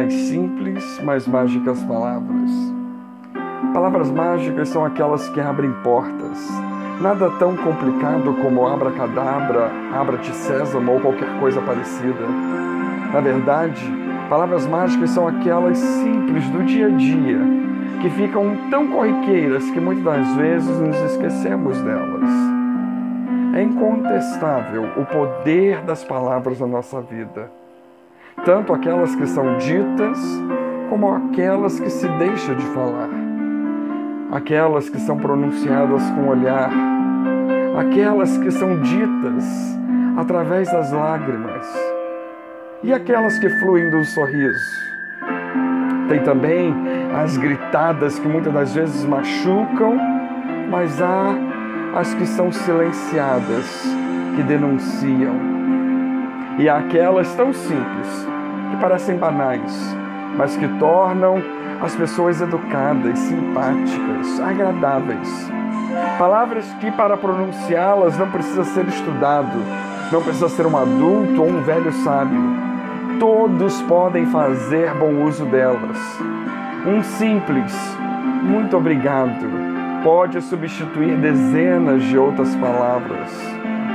as simples, mas mágicas palavras. Palavras mágicas são aquelas que abrem portas. Nada tão complicado como abracadabra, abra-te sésamo ou qualquer coisa parecida. Na verdade, palavras mágicas são aquelas simples do dia a dia, que ficam tão corriqueiras que muitas das vezes nos esquecemos delas. É incontestável o poder das palavras na nossa vida, tanto aquelas que são ditas como aquelas que se deixa de falar, aquelas que são pronunciadas com olhar, aquelas que são ditas através das lágrimas e aquelas que fluem do sorriso. Tem também as gritadas que muitas das vezes machucam, mas há as que são silenciadas, que denunciam. E há aquelas tão simples, que parecem banais, mas que tornam as pessoas educadas, simpáticas, agradáveis. Palavras que, para pronunciá-las, não precisa ser estudado, não precisa ser um adulto ou um velho sábio. Todos podem fazer bom uso delas. Um simples muito obrigado pode substituir dezenas de outras palavras.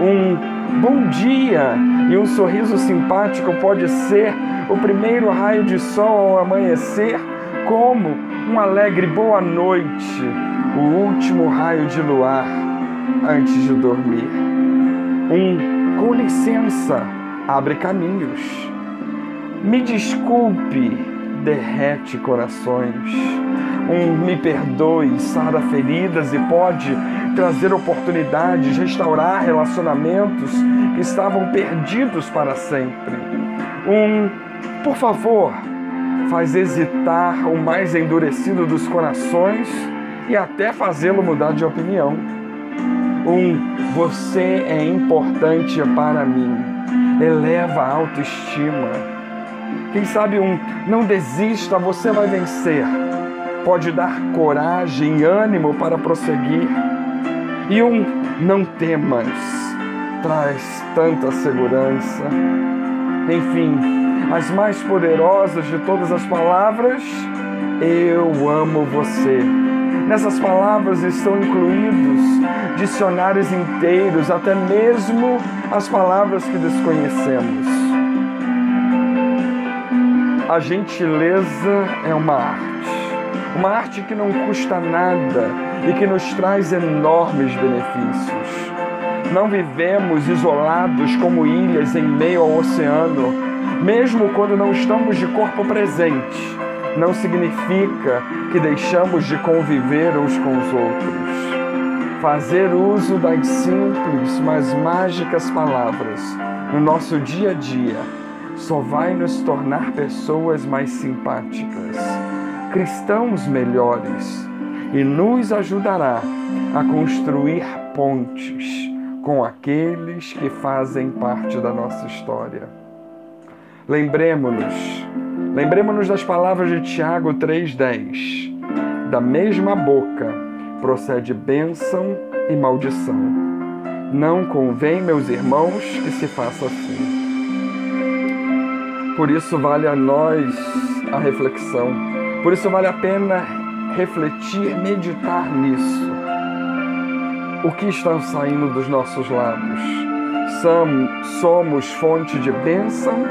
Um bom dia e um sorriso simpático pode ser o primeiro raio de sol ao amanhecer, como um alegre boa noite, o último raio de luar antes de dormir. Um com licença abre caminhos. Me desculpe, derrete corações um me perdoe, sara feridas e pode trazer oportunidades, restaurar relacionamentos que estavam perdidos para sempre. Um, por favor, faz hesitar o mais endurecido dos corações e até fazê-lo mudar de opinião. Um, você é importante para mim, eleva a autoestima. Quem sabe um, não desista, você vai vencer pode dar coragem e ânimo para prosseguir. E um não temas traz tanta segurança. Enfim, as mais poderosas de todas as palavras, eu amo você. Nessas palavras estão incluídos dicionários inteiros, até mesmo as palavras que desconhecemos. A gentileza é uma arte uma arte que não custa nada e que nos traz enormes benefícios. Não vivemos isolados como ilhas em meio ao oceano, mesmo quando não estamos de corpo presente. Não significa que deixamos de conviver uns com os outros. Fazer uso das simples, mas mágicas palavras no nosso dia a dia só vai nos tornar pessoas mais simpáticas cristãos melhores e nos ajudará a construir pontes com aqueles que fazem parte da nossa história. Lembremos-nos, lembremos-nos das palavras de Tiago 3:10. Da mesma boca procede bênção e maldição. Não convém, meus irmãos, que se faça assim. Por isso vale a nós a reflexão por isso vale a pena refletir, meditar nisso. O que está saindo dos nossos lábios? Somos fonte de bênção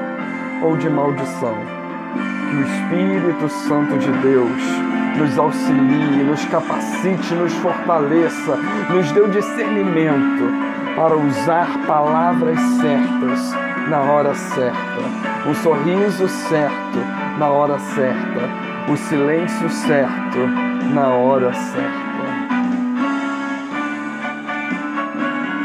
ou de maldição? Que o Espírito Santo de Deus nos auxilie, nos capacite, nos fortaleça, nos dê o discernimento para usar palavras certas na hora certa, um sorriso certo na hora certa o silêncio certo na hora certa.